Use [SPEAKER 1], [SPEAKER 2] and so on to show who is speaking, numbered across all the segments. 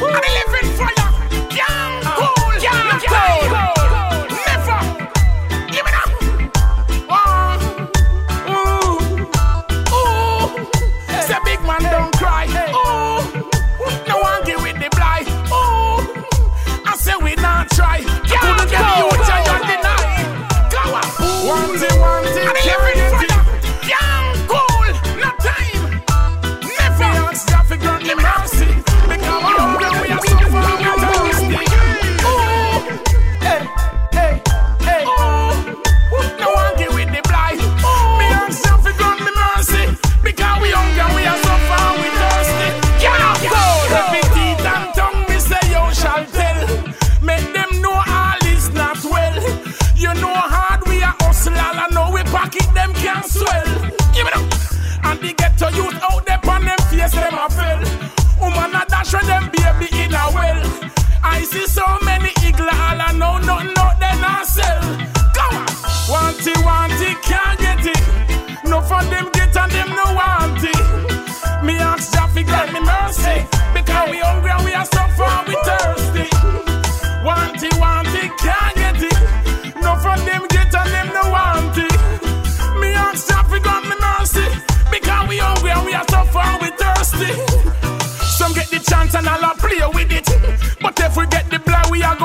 [SPEAKER 1] Woo!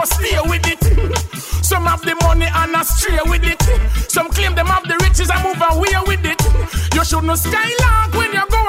[SPEAKER 1] stay with it. Some have the money and I stray with it. Some claim them have the riches and move away with it. You should not skylark when you go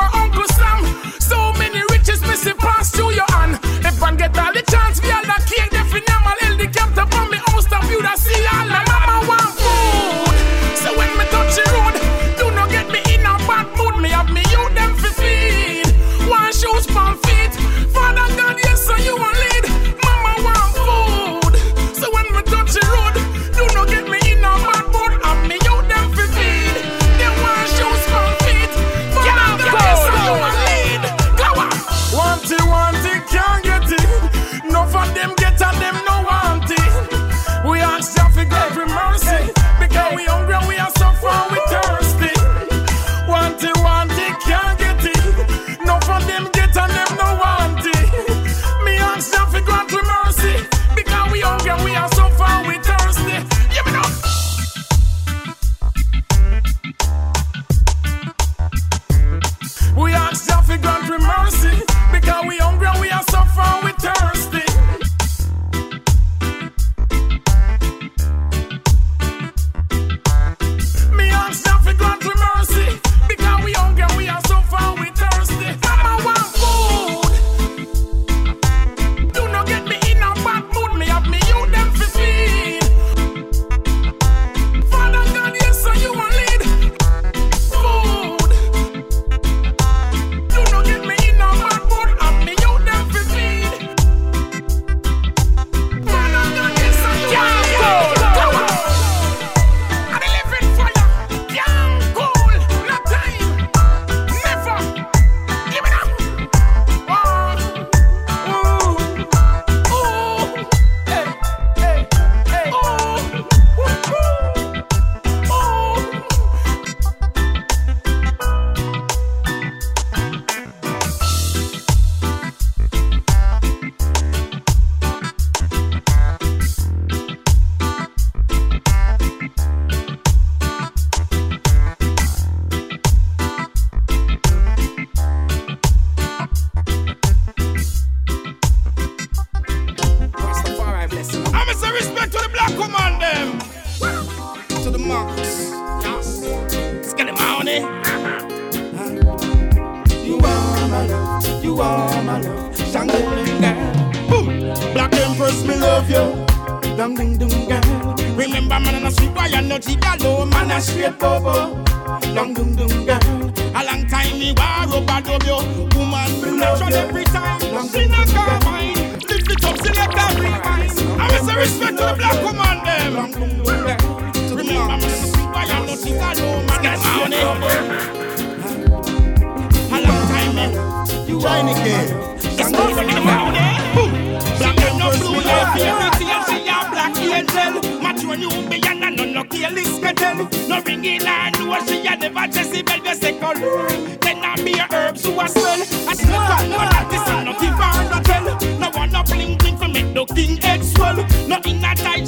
[SPEAKER 2] for Nubian and
[SPEAKER 1] no
[SPEAKER 2] no careless kettle. No ringing land, no she a never Jezebel the second. Then I be a herbs who a smell. I smell from no artist and nothing for no tell. No one no bling bling for it, no king egg swell. No in a tight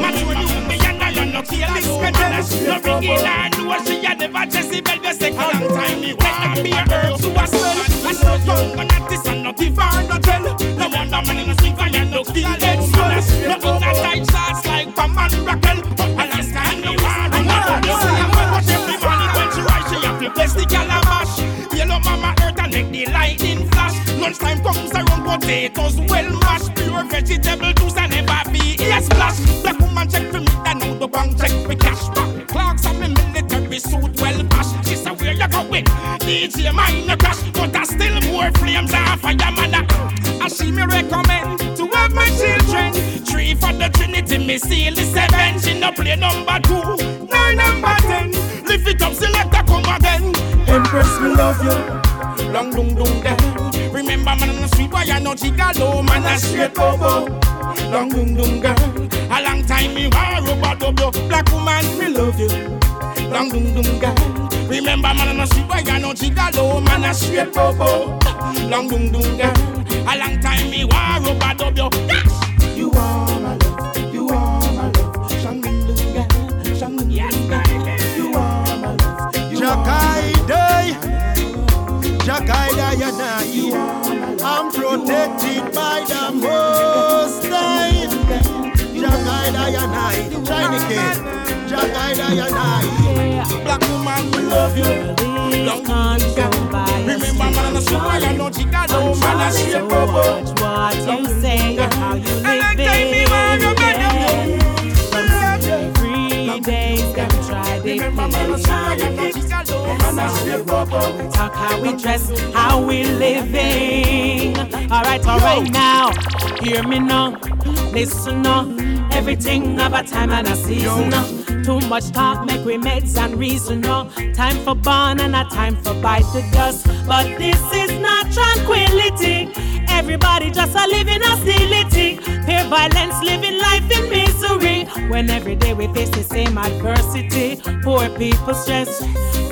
[SPEAKER 2] Mature you me and I am no No regular no, she a never Jezebel. You say a long time me wait and be a herb to a smell. I no tongue and not this and not her no tell. No wonder man in a silver and no kill dead son. No in a tight shots like Pam and Raquel. A last time me want to know. You see a man watch every morning when she rise, she have to bless the calabash. Yellow mama earth and make the lightning flash. Lunchtime comes around, potatoes well mashed. Pure vegetable juice and never a splash. Black woman check for me, that know the bank check me cash back. Clocks and me military suit well bashed. She said where you going? DJ mine a crash, but I still more flames and fire man. I she me recommend to have my children. Three for the Trinity, me seal the seven. She no play number two, nine number ten. Lift it up, select a come again. Empress, me love you. Long dung dung down. Remember, man, on the street, why I know gigolo, man, a straight bobo. Long dung dung girl. A long time me war about double. Black woman, me love you. Long dung dung girl. Remember, man, on the street, why I know gigolo, man, a straight bobo. Long dung dung girl. A long time me war about double. Yes! You are my love. You are my love. Shang dung dung girl. Shang dung yes, dung girl. You are my love. You are my
[SPEAKER 3] Jagai Jagai Dayanai. I'm protected by the Most Jagai Dayanai.
[SPEAKER 2] Black woman, we love you. Long Remember, man, the street, why I know gigolo, man, a straight bobo.
[SPEAKER 4] What you say, how you
[SPEAKER 2] A long
[SPEAKER 4] Talk how we dress, how we living. Alright, alright now. Hear me now. Listen now. Everything of a time and a season. now. Too much talk, make we meds and reason. now. Time for born and a time for bite the dust. But this is not tranquility. Everybody just a living a hostility. Peer violence, living life in misery. When every day we face the same adversity. Poor people stress,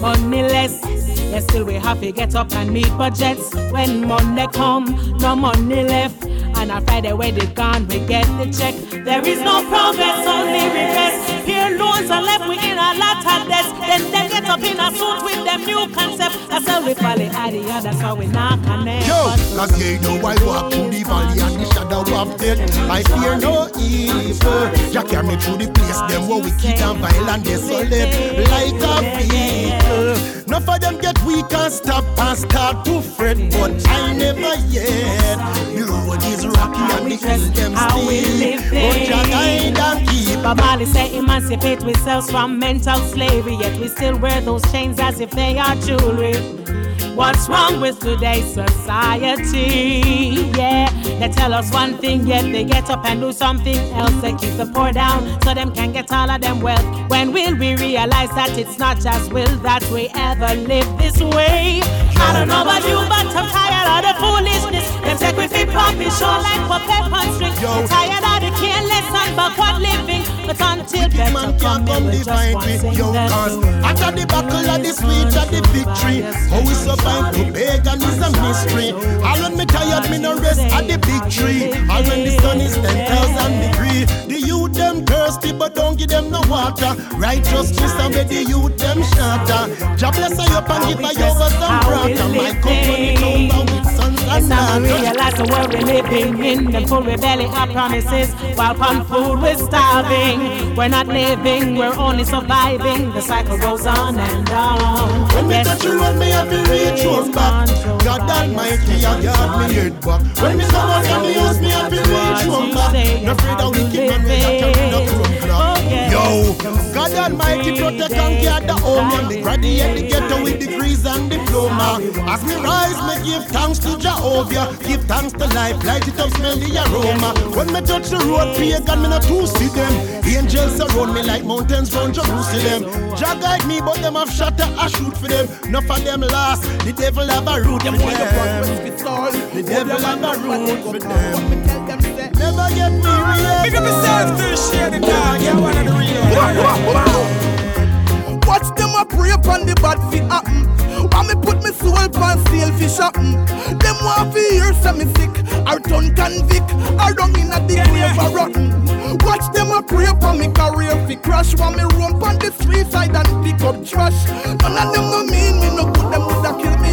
[SPEAKER 4] money less. Yet still we have to get up and meet budgets. When Monday come, no money left. And on Friday when they gone, we get the check. There is no progress, only regrets. Here loans are left, we in a lot of debts. Then they get up in a suit with them new concept. That's how we fall at the other, that's how we not connect.
[SPEAKER 3] Yo, cause ye know I walk through the valley and the shadow of death. I fear no evil. Jah carry me through the place, them were wicked and violent, desolate like a vehicle. Enough of them get weak and stop and start to fret, but I never yet. The road is rocky and the hill them steep, but Jah guide and keep.
[SPEAKER 4] Bob Marley say emancipate ourselves from mental slavery, yet we still wear those chains as if they are What's wrong with today's society? Yeah, they tell us one thing, yet they get up and do something else. They keep the poor down so them can get all of them wealth. When will we realize that it's not just will that we ever live this way? I don't know about you, but I'm tired of the foolishness. Them take we fit puppy show like puppet and string. I'm tired of the careless and backward living. But until better
[SPEAKER 3] man
[SPEAKER 4] come,
[SPEAKER 3] can't come
[SPEAKER 4] we
[SPEAKER 3] divide
[SPEAKER 4] want
[SPEAKER 3] me,
[SPEAKER 4] sing
[SPEAKER 3] yo,
[SPEAKER 4] that
[SPEAKER 3] cause after the battle of the speech of the victory, how we survive is a mystery. All when me tired, me no rest at the tree. All when the sun is 10,000 degree. The youth them thirsty, but don't give them no water. Righteousness and where the youth them shatter. Jah bless you up and give you over some brother. My company
[SPEAKER 4] living.
[SPEAKER 3] number with sons and
[SPEAKER 4] time to
[SPEAKER 3] daughters.
[SPEAKER 4] realize the world we're living in. Them full belly of promises, while on food we're starving. We're not living, we're only surviving. The cycle goes on and on.
[SPEAKER 3] When me touch you, when me have to reach home back. God Almighty, I got me head back. When me come out from the house, me have to reach home back. No afraid of wicked man, we a carry no crumb. Yo, God Almighty protect and guard the home and the graduate the ghetto with degrees and diploma. As me rise, me give thanks to Jehovah, give thanks to life, light it up, smell the aroma. When me touch the road, pagan, me not to see them. Angels surround me like mountains round Jerusalem. Jah guide me, but them have shot I shoot for them. Enough of them lost, the devil have a root for them. The devil have a root for them. Never get me real.
[SPEAKER 2] Big up yourself, fish here, the dog, yeah, one of the real.
[SPEAKER 5] Watch them a pray upon the bad fit happen. When me put me soul wolf and selfish something. Them want to hear some me sick, or turn convict, or down in a the grave or rotten. Watch them a pray for me career fi crash, while me roam on the street side and pick up trash. None of them no mean me no good, them woulda kill me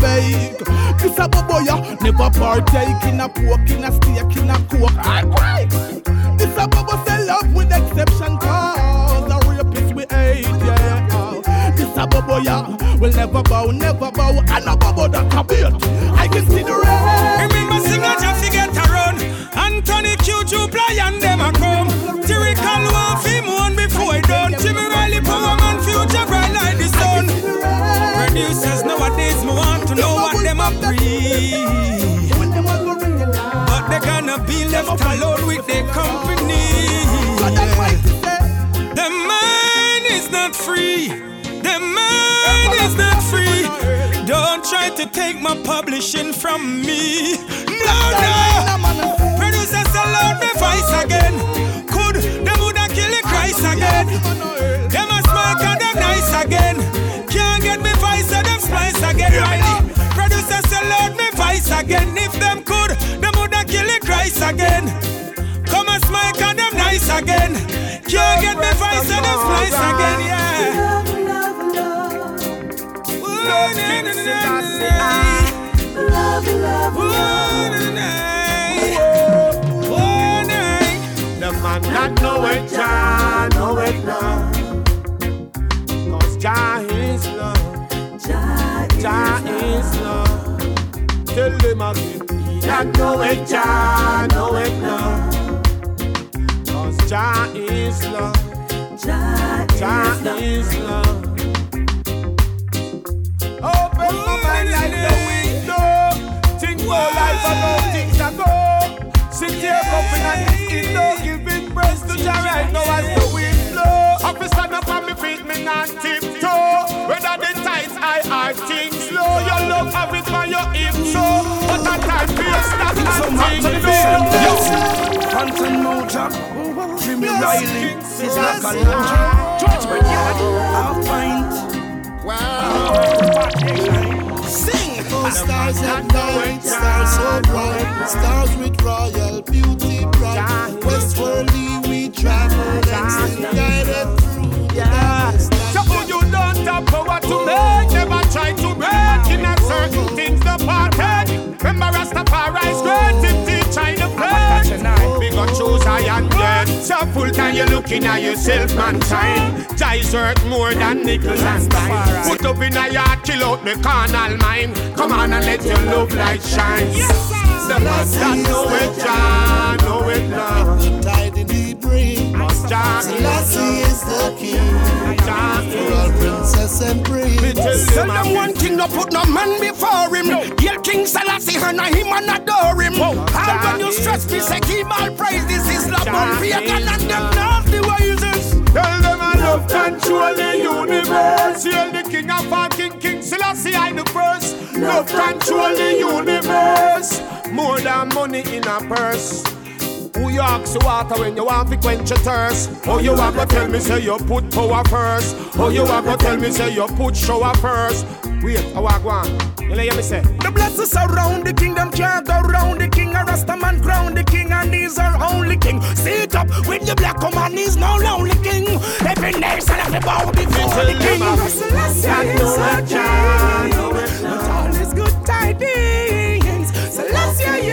[SPEAKER 5] fake. This a you never partake in a pork In a steak in a coke. I cry This a bubble say love with exception Cause a rapist we hate yeah. This a yeah. Will never bow, never bow. And a bubble that a beat. I can see the red.
[SPEAKER 6] Remember to get a run. Anthony Q Ply and them a come. Tyrical one fi moon before it done. Jimmy Riley Power Man future bright like the sun. Producers nowadays be left alone with their company The man is not free. The man is not free. Don't try to take my publishing from me. No, no. Producers out the voice again. Could them woulda kill the Christ again? Them a smoke and them nice again. Can't get me voice and them splice again. Riley. Producers out me voice again. If them could, again. Come and smoke and them nice again. Can't get me voice and them splice again. Yeah. Ooh, na, na, na, na. Ooh, na, na. Oh, na.
[SPEAKER 7] The man that know it, Jah know it love. Cause Jah is love. Jah is love. Tell them again. That know it, Jah know it love. Cause Jah is love. Jah is love. Open my mind like the window. Think more life how things are go. Sit here, cupping and skin, no giving breast to Jah right now as the wind blow. Up up on me feet, me not love have it by your hip so. But a time for you stop and think no.
[SPEAKER 8] Fantan Mojah, Jimmy Riley, is like a lunch. Judgment Yard, half pint.
[SPEAKER 5] Sing.
[SPEAKER 9] Stars at night, stars so bright, stars with royal beauty bright. Westworldly we travel and still guided through the darkest.
[SPEAKER 7] So who you don't have power to make, never try to break Remember Rastafari's great if teach I the. We gon' choose I and dead. So full time you looking at yourself, mankind. Jai's worth more than nickels and dime. Put up in a yard, kill out me carnal mind. Come on and let your love light shine. The man that know it, Jah, know it love.
[SPEAKER 9] The tide in the bring.
[SPEAKER 7] Jah
[SPEAKER 9] Selassie is the king.
[SPEAKER 7] Jah
[SPEAKER 9] Royal princess and prince.
[SPEAKER 8] Tell them one thing, no put no man before him. Hail King And them. Tell them I love control the universe. The
[SPEAKER 7] king of all king, King the first. Love control the universe. More than money in a purse. Who you ask the water when you want to quench your thirst? Oh, you want to tell me say you put power first? Oh, you want to tell me say you put shower first? Wait, I walk one. You hear me say?
[SPEAKER 6] The blessings around the kingdom can't go round the king. A Rasta man crown the king, and he's our only king. Sit up with the black man, he's no lonely king. Every nation, every bow before the king. Selassie is a king. With all his good tidings.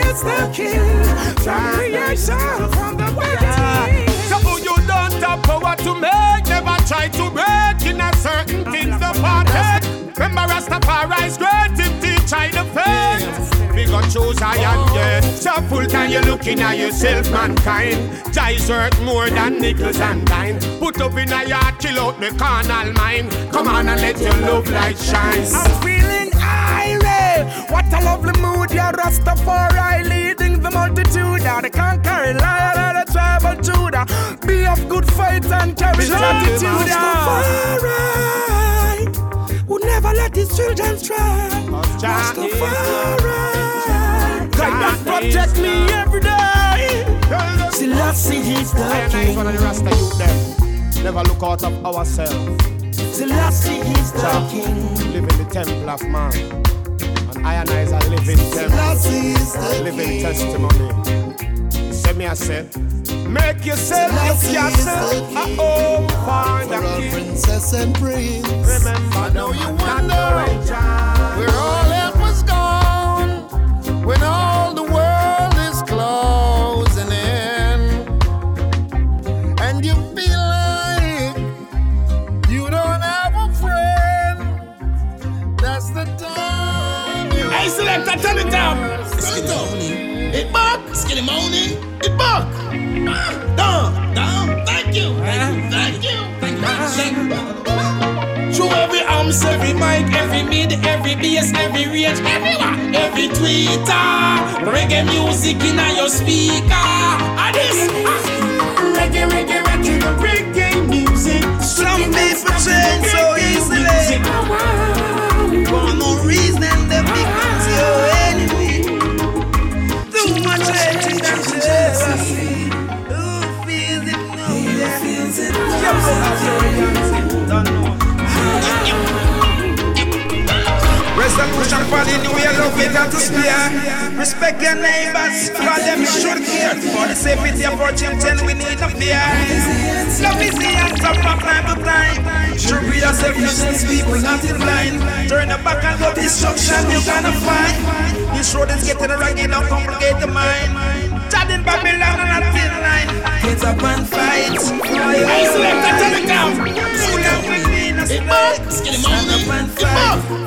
[SPEAKER 6] Is the king. From creation, from the beginning.
[SPEAKER 7] So who you don't have power to make, never try to break in a certain things the parted. Remember Rastafari's great if teach the faith. We got choose I and get. So full time you looking at yourself, mankind. Jai's worth more than nickels and dime. Put up in a yard, chill out the carnal mind. Come on and let your love light shine.
[SPEAKER 6] I'm feeling irate. What a lovely mood, yeah, Rastafari leading the multitude. Yeah, the conquering lion of the tribe of Judah. Be of good faith and carry gratitude. Rastafari would never let his children stray. Rastafari, and protect me every day. Selassie is the king.
[SPEAKER 7] one of the Rasta youth them. Never look out of ourselves.
[SPEAKER 6] Selassie is the king.
[SPEAKER 7] Live in the temple of man. I and I is a living temple. Living testimony. Send me a set. Make yourself look yourself a home for the king.
[SPEAKER 3] princess and prince.
[SPEAKER 7] Remember, I
[SPEAKER 3] know you wonder where all
[SPEAKER 6] Turn it down.
[SPEAKER 3] Turn it down. It back. Skinny morning. It back. Down. Down. Thank you. Thank you. Thank you.
[SPEAKER 6] Through every arms, every mic, every mid, every bass, every range, everywhere, every tweeter. Reggae music in your speaker. And this, ah. reggae, reggae, reggae, reggae music.
[SPEAKER 10] Some people change so easily. Resolution for the new year, love it and to. Respect your neighbors, for them you should care. For the safety of our children, we need no fear. Love is the answer from time to time. Should be yourself, you sense people not in blind. Turn the back and go destruction, you're gonna find. This road is getting rugged, don't complicate the mind. Chatting Babylon and a thin line. Get up and fight.
[SPEAKER 6] Hey, selector, turn it down.
[SPEAKER 10] School up with me in a
[SPEAKER 3] It back.
[SPEAKER 10] state.
[SPEAKER 3] Skinny
[SPEAKER 10] Stand up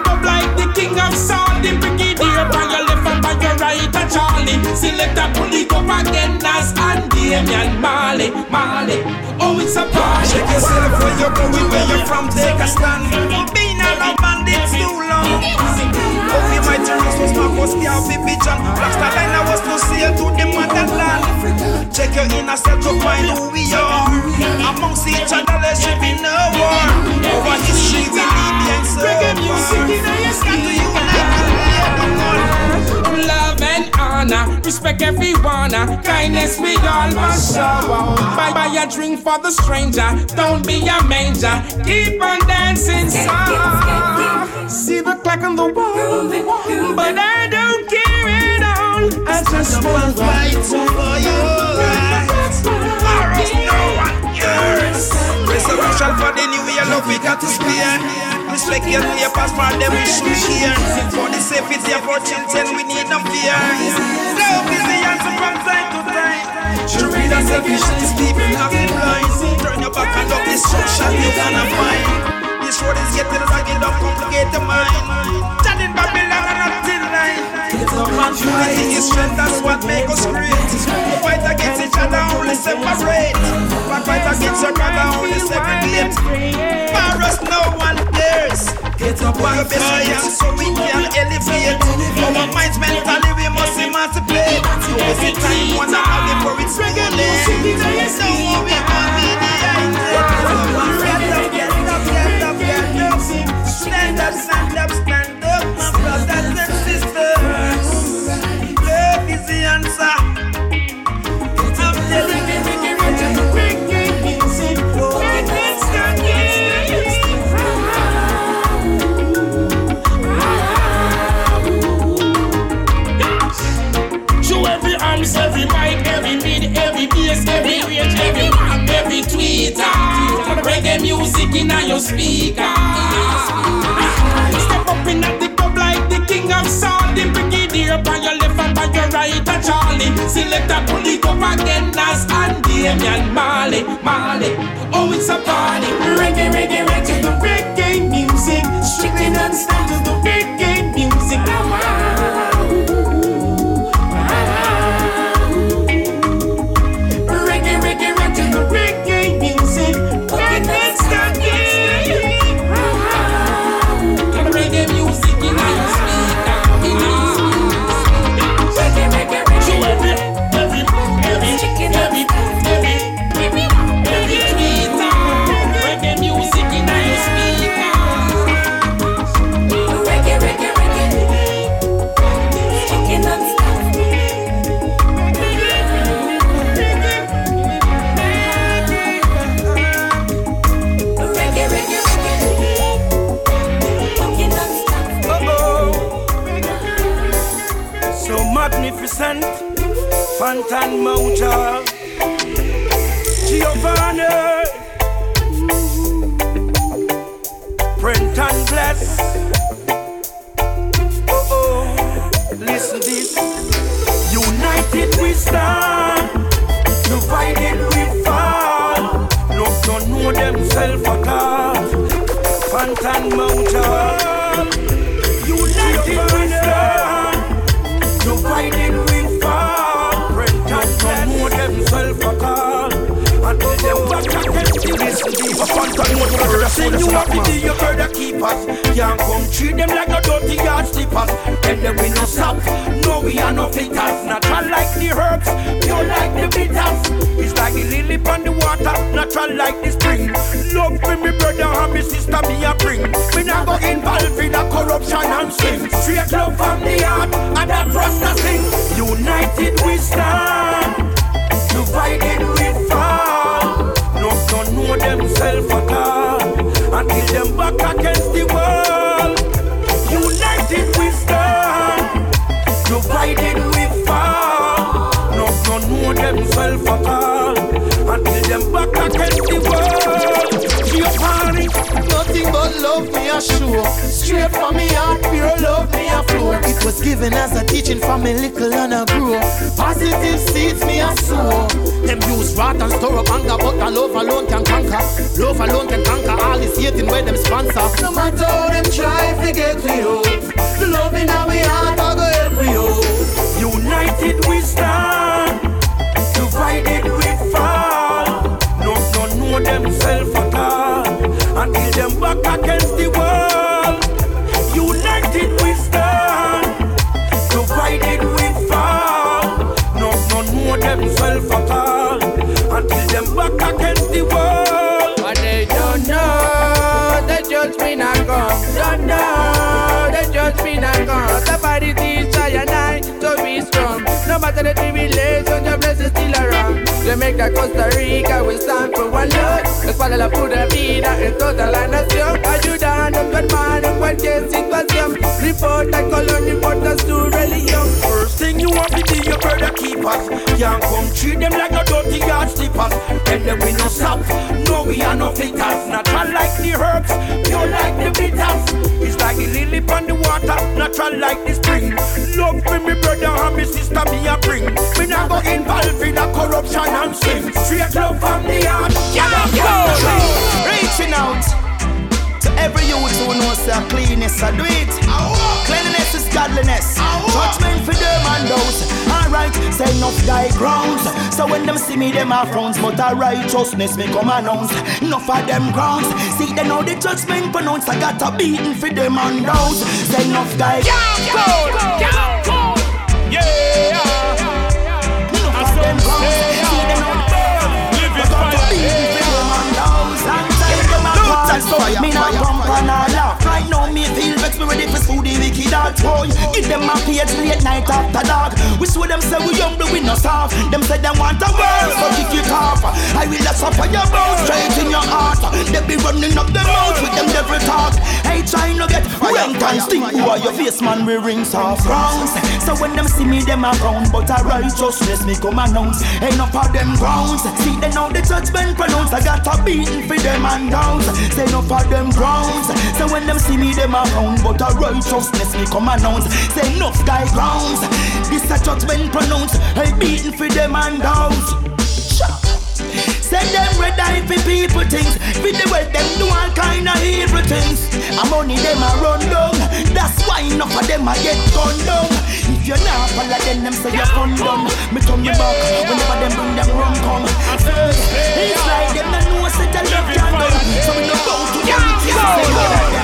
[SPEAKER 6] the king of Saudi. Brigadier, by your left and by your right, a Charlie. Select a pulley up again, Nas and Damian Marley, Marley. Oh, it's a party.
[SPEAKER 10] Check yourself where you're going, where you're from, take a stand. Around bandits too long. Okay, my terrorist was my first year of vision. Rasta line I was to sail to the motherland. Check your inner self to find who we are. Amongst each other, there should be no war. Over history, we leave behind so
[SPEAKER 6] Reggae music in
[SPEAKER 10] far.
[SPEAKER 6] Honor, respect everyone. Ah. Kindness we all must show. Ah. Buy, buy a drink for the stranger. Don't be a manger. Keep on dancing, song. See the clock on the wall, but I don't care at all. I just want to
[SPEAKER 10] Fight for Resurrection for the new year, love we got to spare. Respect your neighbors for them we should share. For the safety of our children, we need no fear. Love is the answer from time to time. Should read and selfish these people not in blind. Turn your back and up destruction you're gonna find. This road is getting rugged, don't complicate the mind. Chatting Babylon Man Unity is strength,
[SPEAKER 11] that's what
[SPEAKER 8] makes us great. We
[SPEAKER 11] fight against
[SPEAKER 8] each other, only separate. We fight against each other, only separate. For us, no one dares. Get up on fire so we can elevate. Our minds mentally, we must emancipate. So is it
[SPEAKER 10] time, wonder how before it's regulated? So what we want in the
[SPEAKER 2] Step up in at the club like the king of soul. The brigadier by your left and your right, a Charlie. Select a pull it up again, Nas and Damian Marley, Marley. Oh, it's a party. Reggae, reggae, reggae, the reggae music. Strictly non-stop to the reggae music. Reggae,
[SPEAKER 8] Fantan Mojah, Giovanni, deep. A phantom mode for the you have to be your brother keepers. Can't come treat them like no dirty yard slippers. Tell them we no stop. No, we are no flitters. Natural like the herbs, pure like the bitters. It's like the lily on the water, natural like the spring. Love for me brother and me sister me a bring. Me not go involved in a corruption and sin. Straight love from the heart and that rasta sing. United we stand, divided know themselves at all until them back against the world. United we stand, divided we fall. No don't know themselves at all until them back against the world. Giovanni,
[SPEAKER 3] Nothing but love me a show. Straight from me heart, pure love me a flow. It was given as a teaching from me little and I grow. Positive seeds me a sow. Them use rot and store up anger, but the love alone can conquer. Love alone can conquer all this hating where them sponsor. No matter how them try to get to you, the love in our heart I go help you.
[SPEAKER 8] United we stand, divided
[SPEAKER 12] Jamaica, Costa Rica, we stand for one Lord. Espada la pura vida en toda la nación. Ayudando a tu hermano en cualquier situación. Reporta color, reporta su religión.
[SPEAKER 8] First thing you want to do, your brother keepers. Can't come treat them like no dirty yard slippers. Tell them we no stop, no we are no flitters. Natural like the herbs, pure like the bitters. It's like the lily on the water, natural like the spring. Love for me brother and me sister me a bring. Me not go involved in a corruption and sin. Straight love from the heart.
[SPEAKER 3] Reaching out to every youth who knows their cleanness, I do it. Cleanliness is godliness. Judgment for them and those. Alright,
[SPEAKER 13] right. Say enough die grounds. So when them see me, them are frowns, but a righteousness me come announce. Enough of them grounds. See they know the judgment pronounce. I got a beating for them and downs. Say enough die.
[SPEAKER 1] Yeah, yeah.
[SPEAKER 13] Enough
[SPEAKER 1] Fire,
[SPEAKER 13] me not pump and a school the wicked heart boy. Give them a page late night after dark. We show them say we young but we no soft. Them say them want a world so kick it off. I will let suffer your bones straight in your heart. They be running up the mouth with them devil talk. Hey trying to get rank and stink. Who are your face man we rings off rounds. So when them see me them a frown but a righteousness me come announce. Enough of them grounds. See they know the judgment pronounce. I got a beating for them and downs. Say enough of them grounds. So when them see me them a frown but a righteousness me come announce. Say enough guy grounds. This a judgment pronounced. Hey beating for them and downs. Sha. Send them red eye for people things. With the way them do all kind of evil things. And money them a run down. That's why enough of them a get gunned down. If you're not follow them, them say you're fun done. Me turn me back whenever them bring them rum come. Hey, It's like them no know say the left hand done. So we no go to the wicked say no them guns.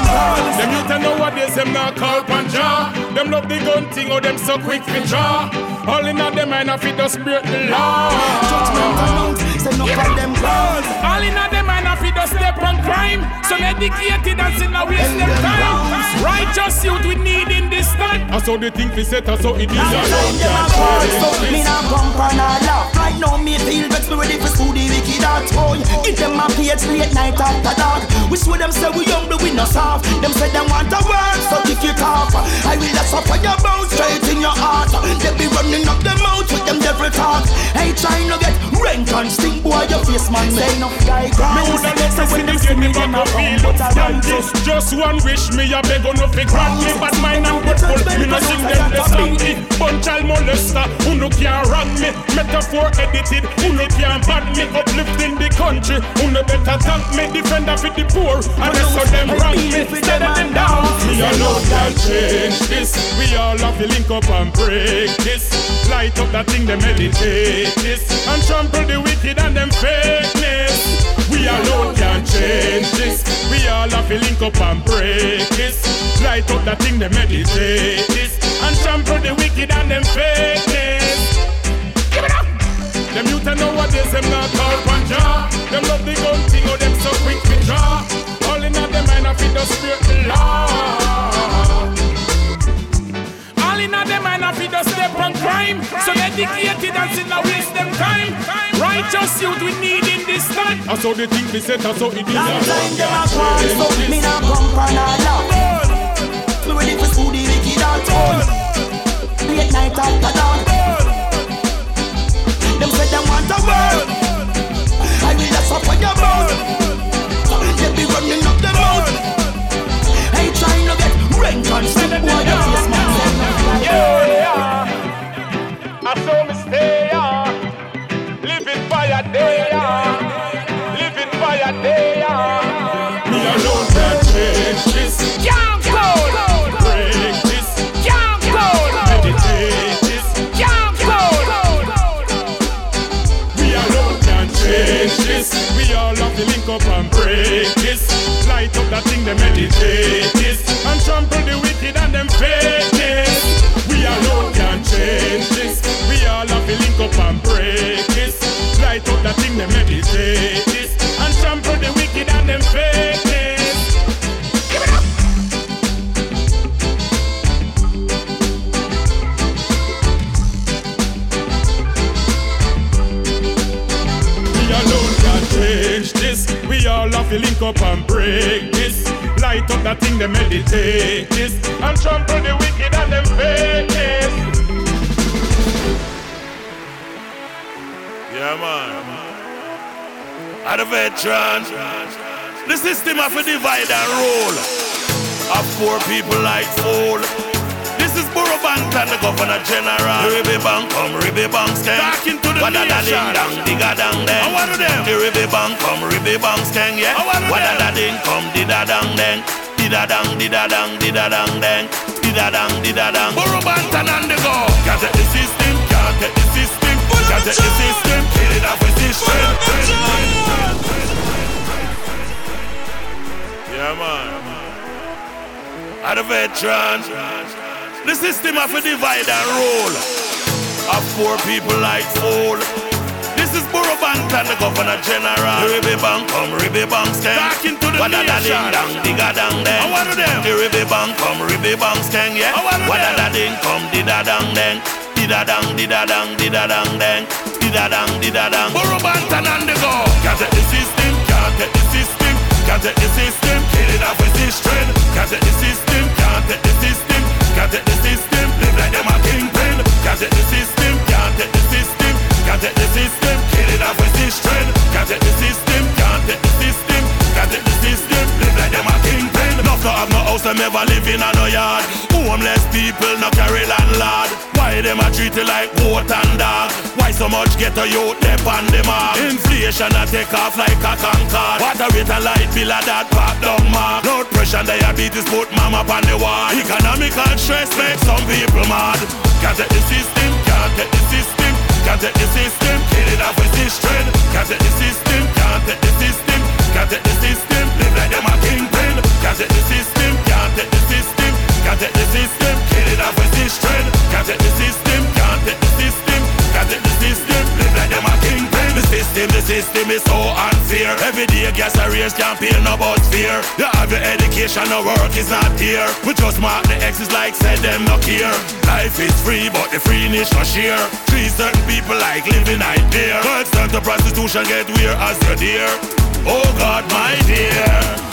[SPEAKER 1] Them youth a nowadays, them not call panja. Them love the gun thing, or them so quick for draw. All in a them mind, I fit just break the law.
[SPEAKER 13] Judgment pronounce. Say no of them guns.
[SPEAKER 1] All in a them mind, I fit just step on crime. So educated and sin, I waste them time. Righteous youth we need in this time. I saw the thing we set, I saw it is a
[SPEAKER 13] Time them a call, so me not come for no laugh. Right now me feel vex, me ready for school the wicked heart boy. Give them a page late night after dark. We show them say we young, but we no soft. Them say them want a word, so kick it off. I will let suffer your bones straight in your heart. They be running up the mouth with them devil talk. Hey, trying to get rank and stink, boy, your face man say no guy grounds. So when them see me, them a come, but I
[SPEAKER 1] Stand
[SPEAKER 13] righteous.
[SPEAKER 1] this, just one wish me a beg on no fi grant me But mine and grateful, me no sing them the song It bunch child molester, who no can wrong me Metaphor edited, who no can ban me Uplifting the country, who no better thank me Defender for the poor, and that's how them wrong me Instead of them down, me alone can change this We all have to link up and break this Light up that thing, they meditate this And trample the wicked and them fakeness we alone can change this. We all have to link up and break this. Light up that thing, they meditate this. And trample the wicked and them fakeness. Give it up! Them youth and nowadays, them not call panja. Them love the gun thing, or them so quick to draw. All in all, them mind of it, the spirit, the law. All in all them mind of it just step on crime So educated and sin a waste them time Righteous youth we need in this time I saw the thing we set, I saw it is
[SPEAKER 13] Long time them a call, so me not come for no laugh. Me ready for school the wicked boy. Late night after dark. Them want a world.
[SPEAKER 1] Meditate. This And trample the wicked and them fakeness We alone can change this. We all have to link up and break this. Light up that thing, they meditate this. And trample the wicked and them fakeness Give it up! We all have to link up and break this. Light up that thing, they meditate this. And trample the wicked and them fakeness.
[SPEAKER 14] Yeah, man. Are the veterans? The system of a divide and rule. Of poor people like fool. This is Borough Bank and the Governor General. The Ribby Bank come, Ribby Bank skeng.
[SPEAKER 1] Talking to the
[SPEAKER 14] Wada da ding
[SPEAKER 1] nation.
[SPEAKER 14] dang, digga dang dang.
[SPEAKER 1] And what of them?
[SPEAKER 14] The Ribby Bank come, Ribby Bank skeng, yeah.
[SPEAKER 1] Of
[SPEAKER 14] Wada da ding come, dida dang dang. Dida dang, dida dang, dida dang dang. Dida dang, dida dang. Borough Bank and the go. Can't take the system, can't take the system. Can't take the system. Kill it off with this. Yeah, man. Are the veterans. The system of a divide and rule. Of poor people like fool. Is Burro Banton, the Governor General. The Ribby Bank come, Ribby Bank stand. Talking to the Wada da ding dang, digga dang dang. What of them? The Ribby Bank come, Ribby Bank stand, yeah. Wada da ding come, dida dang dang. Dida dang, dida dang, dida dang dang. Dida dang, dida dang. Burro Banton on the go. Can't take the system, can't take the system. Can't take the system, kill it off with this trend. Can't take the system, can't take the system. Can't take the system, live like them a kingpin. Can't take the system, can't take the system. Can't take the system, kill it off this. Can't take the system, can't take the system. Can't take the system, live like them a kingpin. Enough to have no house, them ever live in a no yard. Homeless people, no carry landlord. Why them a treat it like goat and dog? Why so much get a youth dep on the mark? Inflation a take off like a concord. Water rate and light bill a that pop down mark. Blood pressure and diabetes put mama on the wall. Economical stress make some people mad. Can't take the system, can't take the system. Can't take the system, kill it off with this trend. Can't take the system, can't take the system. Your education, no work is not here. We just mark the X's like said them no care. Life is free, but the free freeness no share. Treat certain people like living there. Girls turn to prostitution, get weird as you're dear. Oh God, my dear.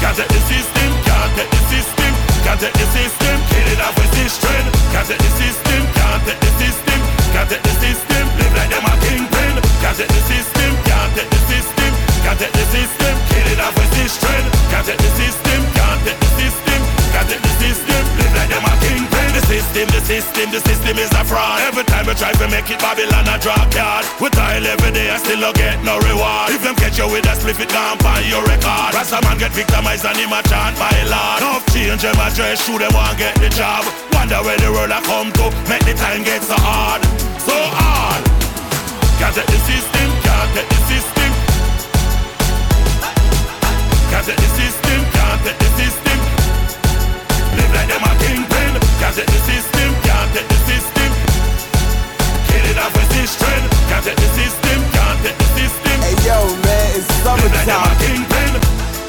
[SPEAKER 14] Can't take the system, can't take the system. Can't take the system, kill it off with this trend. Can't take the system, can't take the system. Can't take the system, live like them a kingpin. Can't take the system, can't take the system. Can't take the system, kill it off with this trend. Can't take the system, can't the system. Can't take the system, live like them a kingpin. The system, the system, the system is a fraud. Every time we try to make it, Babylon a drop yard. We tile every day I still don't get no reward. If them catch you with a spliff, it gone by your record. Rasta man get victimized and him a chant my lord. Enough change them dress, shoot them want get the job. Wonder where the world a come to, make the time get so hard, so hard. Can't take the system, can't take the system. Can't take the system, Can't take the system, can't take the system. Kill it off with this trend. Can't take the system, can't take the system.
[SPEAKER 15] Hey yo, man, it's
[SPEAKER 14] Live like them a
[SPEAKER 15] summertime.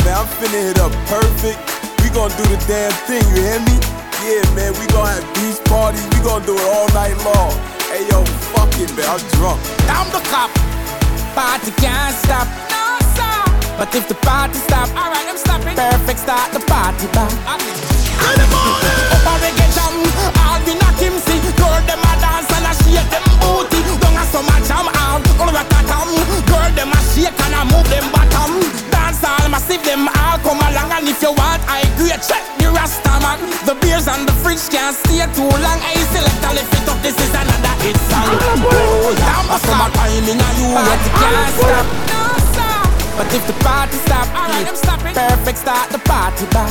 [SPEAKER 15] Man, I'm finna hit up perfect. We gonna do the damn thing, you hear me? Yeah, man, we gonna have beach parties. We gonna do it all night long. Hey yo, fuck it, man, I'm drunk.
[SPEAKER 2] I'm the cop. Party can't stop. No, sir. But if the party stop, alright, I'm stopping. Perfect start the party back. Up a reggae jam, all we knock him see. Girl, them a dance and a shake them booty. Don't a summer jam, out, all all ratatam. Girl, them a shake and a move them bottom. Dance all massive, them all come along. And if you want, I agree, check the Rasta man. The beers and the fridge can't stay too long. I select and lift it up, this is another hit song. Oh, yeah, a summer time in a you, but you can't stop. No, sir. But if the party stop, alright, I'm stopping. Perfect start the party back.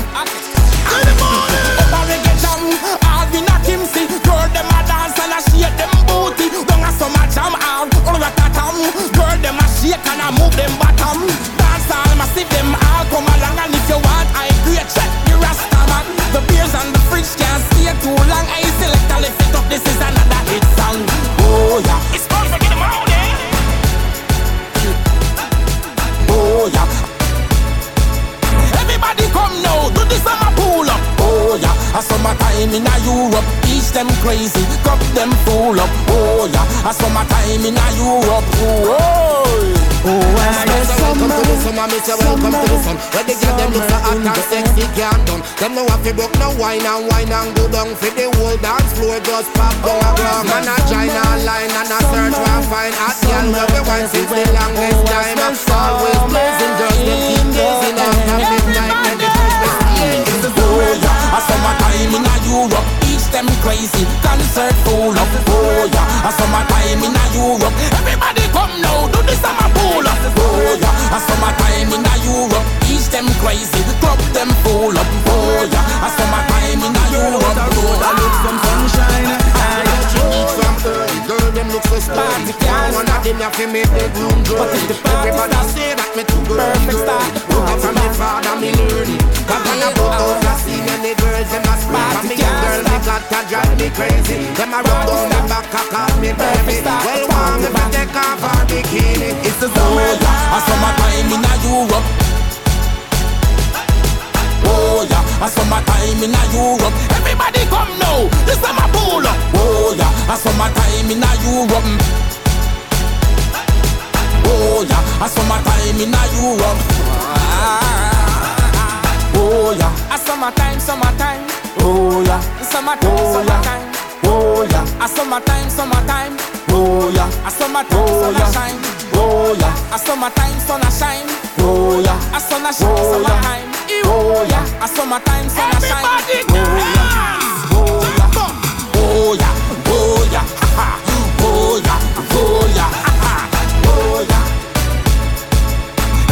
[SPEAKER 2] Up a reggae jam, shake and a move them bottom. Dance all massive, them all come along. And if you want, I agree, check the Rasta man. The beers and the fridge can't stay too long. I select and lift it up, this is another hit song. Oh yeah, it's perfect in the morning. Oh yeah. Everybody come now, do this summer pull up. Oh yeah, a summertime in a Europe, teach them crazy, cup them full up. Oh yeah, a summertime in a Europe. Oh, oh oh, and the
[SPEAKER 16] Welcome to the
[SPEAKER 2] summer,
[SPEAKER 16] me say welcome to the sun. Where they get them look so hot and sexy can't done. Them what fi broke, no wine and wine and go down. For the whole dance floor just pop down a ground. Man a join online and a search one find hot girl where we wine since the longest time. Always blazing, just them keep blazing after midnight when the Christmas Eve.
[SPEAKER 2] Oh yeah, a summertime in a Europe, them crazy, concert full up. Oh yeah, a summertime in a Europe, everybody come now, do the summer pull up. Oh yeah, a summertime in a Europe, teach them crazy, club them full up. Oh yeah, a summertime in a Europe.
[SPEAKER 16] Girl, them party can't stop. One of them have to make the room grow. But if the party Everybody say that me too good. Perfect start. Look from me father, me learn it. Cause when I go out, I see many girls, them a smart. And me girl, me got to drive me crazy. Them a rub down the back, I call me baby. Well, want me to take off her bikini.
[SPEAKER 17] It's the summertime. Oh, I summertime in a Europe. Oh yeah, I summertime in a Europe. Everybody come now, this time I pull up. Oh yeah, I summertime in a Europe. Oh yeah, I summertime in a Europe. Oh yeah,
[SPEAKER 5] I summertime, summertime.
[SPEAKER 17] Oh yeah,
[SPEAKER 5] summertime,
[SPEAKER 17] oh,
[SPEAKER 5] summertime.
[SPEAKER 17] Oh yeah,
[SPEAKER 5] I summertime, summertime.
[SPEAKER 17] Oh yeah,
[SPEAKER 5] I summertime,
[SPEAKER 17] oh, yeah.
[SPEAKER 5] a shine.
[SPEAKER 17] Oh yeah,
[SPEAKER 5] I summertime, sun shine.
[SPEAKER 17] oh yeah,
[SPEAKER 5] I sun a shine,
[SPEAKER 17] Oh,
[SPEAKER 5] summertime.
[SPEAKER 17] Oh yeah.
[SPEAKER 5] I summertime, sun a shine.
[SPEAKER 17] Oh yeah, oh yeah, oh yeah, oh yeah, oh yeah, ha, ha. oh yeah.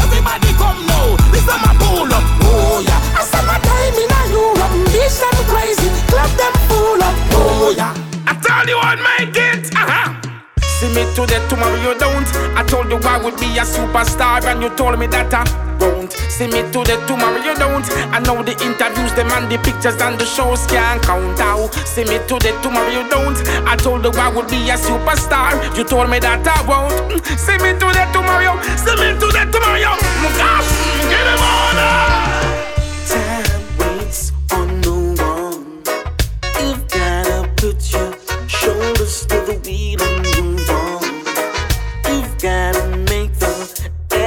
[SPEAKER 17] Everybody come now, this is my pull up. Oh yeah, I summertime in a Europe, bitch them crazy, club them full up. Oh yeah,
[SPEAKER 7] I told you I'd make it.
[SPEAKER 5] Me today, tomorrow you don't. I told you I would be a superstar, and you told me that I won't. See me today, tomorrow you don't. I know the interviews, them and the pictures and the shows can't count out. See me today, tomorrow you don't. I told you I would be a superstar. You told me that I won't. Mm, see me today, tomorrow. See me today, tomorrow. Gosh, get him on.
[SPEAKER 2] Time waits on no one. You've gotta put your shoulders to the wheel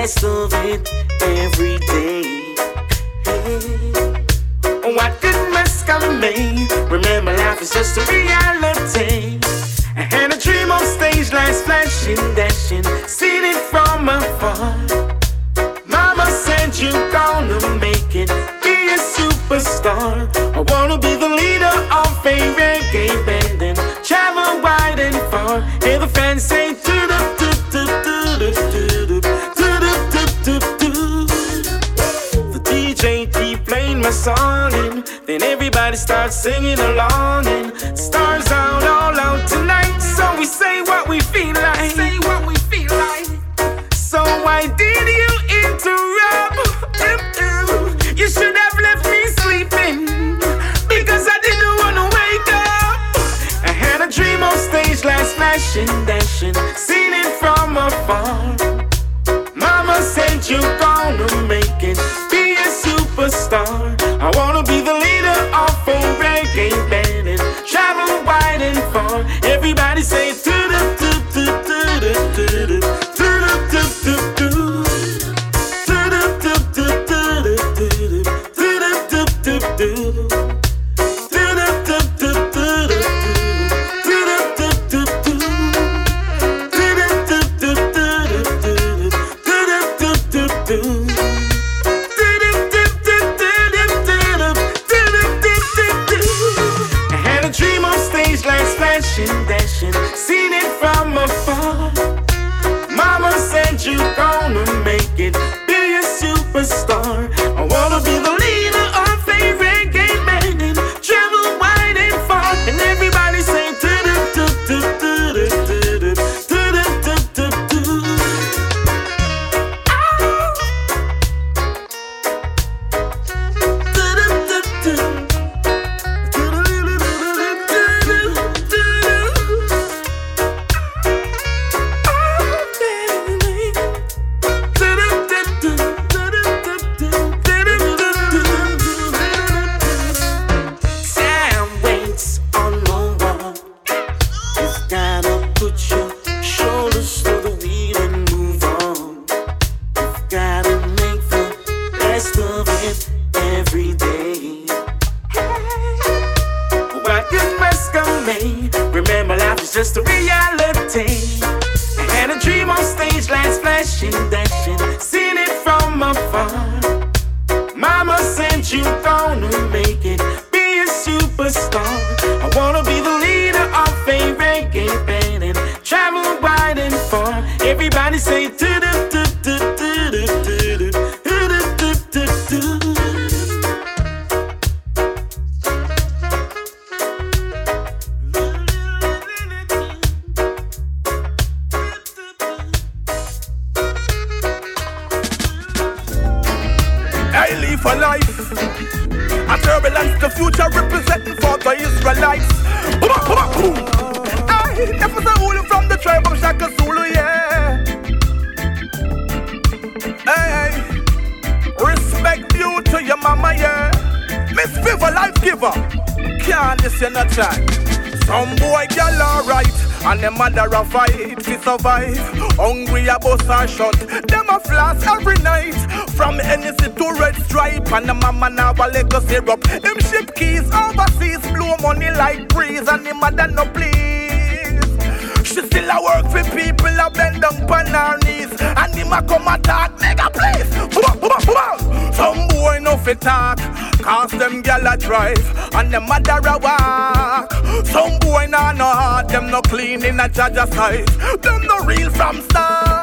[SPEAKER 2] best of it every day. Hey. What good must come made? Remember, life is just a reality. Had a dream on stage, lights flashing, dashing, seen it from afar. Mama said you're gonna make it, be a superstar. I wanna be the leader of a reggae band and travel wide and far. Hear the fans say Keep playing my song and then everybody starts singing along and stars out all out tonight. So we say what we feel like. Say what we feel like. So why did you interrupt? You should have left me sleeping because I didn't wanna wake up. I had a dream on stage, lights flashing, dashing, seen it from afar. Mama said you gonna superstar. I wanna be the leader of a reggae band this Can't listen a
[SPEAKER 5] try. Some boy girl alright, and them mother a fight to survive. Hungry a bus and shot, them a flash every night. From Hennessy to Red Stripe, and the mama now a Lego syrup. Him ship keys overseas, blow money like breeze, and the mother no please. She still a work for people a bend down on her knees. And him a come attack, nigga please. Some boy no fit talk Cause them gal a drive And them mother a walk. Some boy nah no heart Them no clean in a judge's sight Them no real from start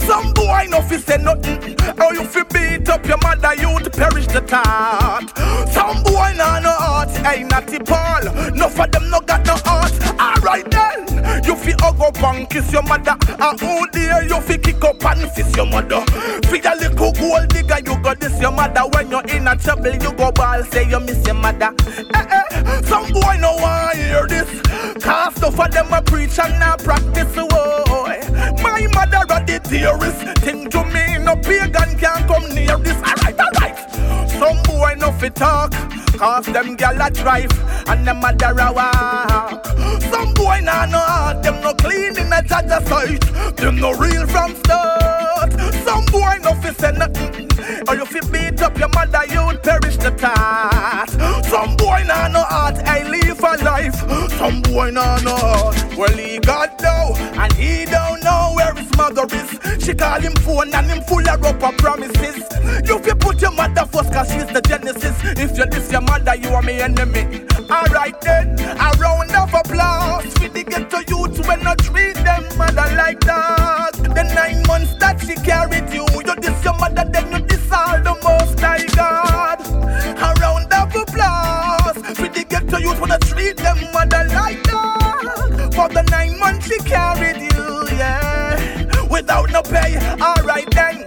[SPEAKER 5] Some boy no fi say nothing. Or you fi beat up your mother You to perish the thought. Some boy nah no heart Hey natty Paul. No for them no got no heart. Alright then You fi hug up and kiss your mother. And who dare you fi kick up and fist your mother? Fi a little gold digger You go this your mother. When you're in a trouble You go ball say you miss your mother. Eh, eh. Some boy no want hear this. Cause enough of them a preach and not practice oh. My mother a the theorist Think to me no pagan can come near this Alright, alright Some boy no fi talk Cause them gal a drive And them a walk. Some boy nah no heart Them no clean in a judge sight Them no real from start. Some boy no fi say nothing Or you fi beat up your mother You'd perish the task. Some boy nah no heart I live a life. Some boy nah no heart Well he got call him phone And him full of rubber promises. You fi put your mother first Cause she's the genesis. If you diss your mother You are my enemy. Alright then A round of applause For the ghetto youth When I treat them mother like that. The nine months that she carried you You diss your mother Then you diss all the most high God. A round of applause For the ghetto youth When I treat them mother like that. For the nine months she carried you pay Alright then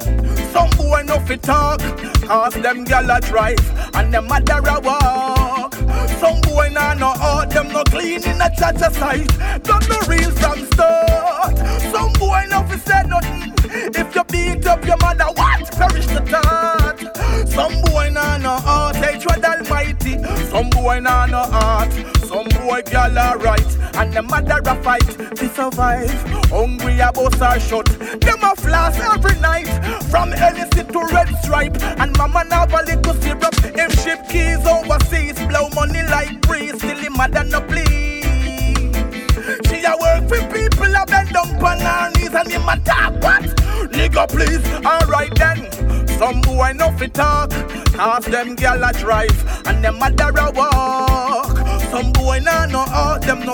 [SPEAKER 5] some boy no fit talk, cause them gal a drive and them mother a walk. Some boy nah no out, them no clean in a church a sight. Don't no real from start. Some boy no fi say nothing. If you beat up your mother, what perish the thought? Some boy nah no heart, hatred almighty. Some boy nah no heart. Some boy gal a right and them mother a fight to survive. Hungry a bus a shut. Them a floss every night from Hennessy to Red Stripe. And mama now a little syrup. Him ship keys overseas, blow money like breeze. Still him mother no please. She a work for people a bend down on her knees and him a talk what? Nigga please, alright then. Some boy no fit talk, cause them gal a drive and them mother a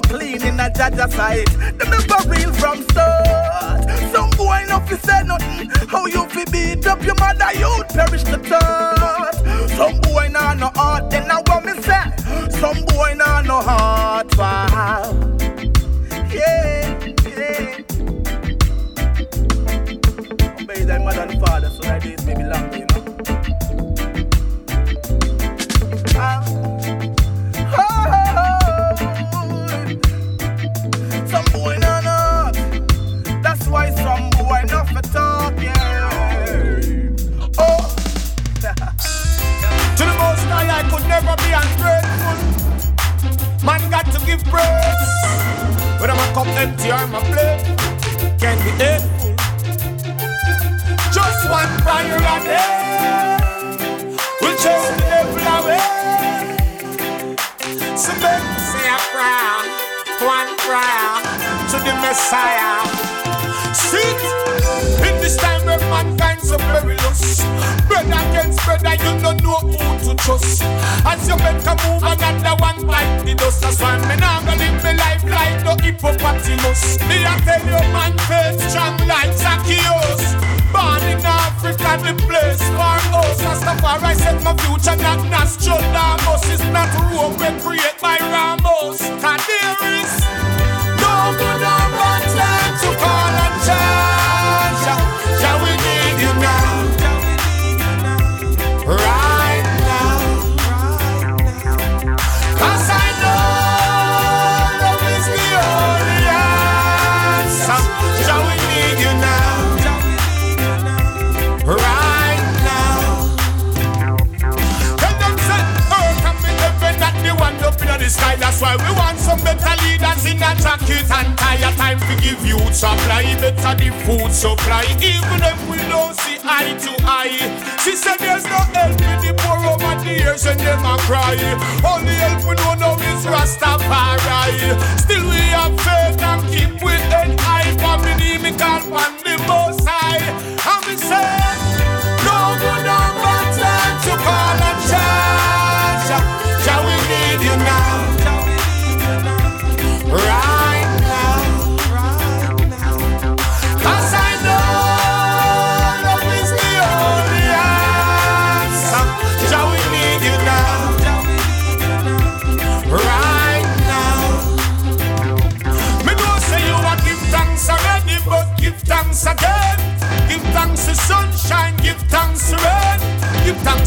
[SPEAKER 5] clean in a judge side. Them never real from start. Some boy no fi say nothing. How you fi beat up your mother, you'd perish the thought. Some boy nah no heart, then I want me say. Some boy nah no heart, wow. Yeah, yeah. Obey thy mother and father, so thy days may be long, you know.
[SPEAKER 7] Be ungrateful. Man got to give praise. Whether my cup empty or my plate, Can't be hateful. Just one fire a day will chase the devil away. So me say a prayer, one prayer to the Messiah. Sit where so perilous. Brother against brother, you don't know who to trust. As you a move, another one like the dust. That's why me now gonna live my life like no hippopotamus. Me I tell you, man, faith strong like Zacchaeus. Born in Africa, the place for us. Rastafari set my future, not Nostradamus. It's not Give you supply, better the food supply. Even if we don't see eye to eye. She said there's no help in the poor over the years and them a cry. Only help we know now is Rastafari. Still we have faith and keep with an eye for me, me can't the most high.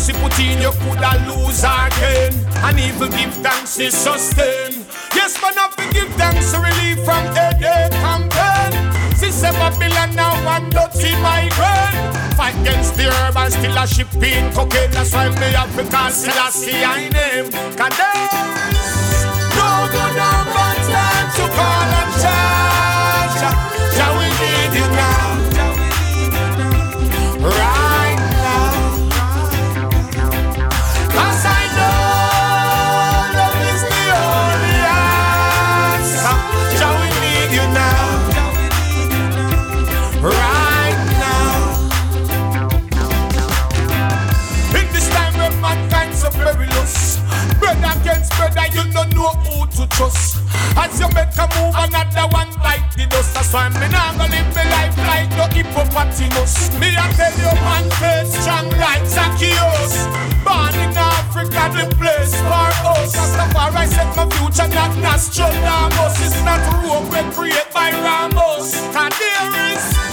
[SPEAKER 7] Thanks put in you coulda lose again. And even give thanks to sustain. Yes, man, I to give thanks to relief from headache and pain. Sister Babylon now one dirty migraine. Fight against the herb and still a shipping cocaine. That's why me have to call Selassie I name. There's no good or bad time to call and charge. trust. As you better move another one like the dust. That's why me not gonna live my life like no hippopotamus. Me a tell you, man, face strong like Zacchaeus. Born in Africa, the place for us. Rastafari set my future, not Nostradamus. It's not rope we create by Ramos. Cause there is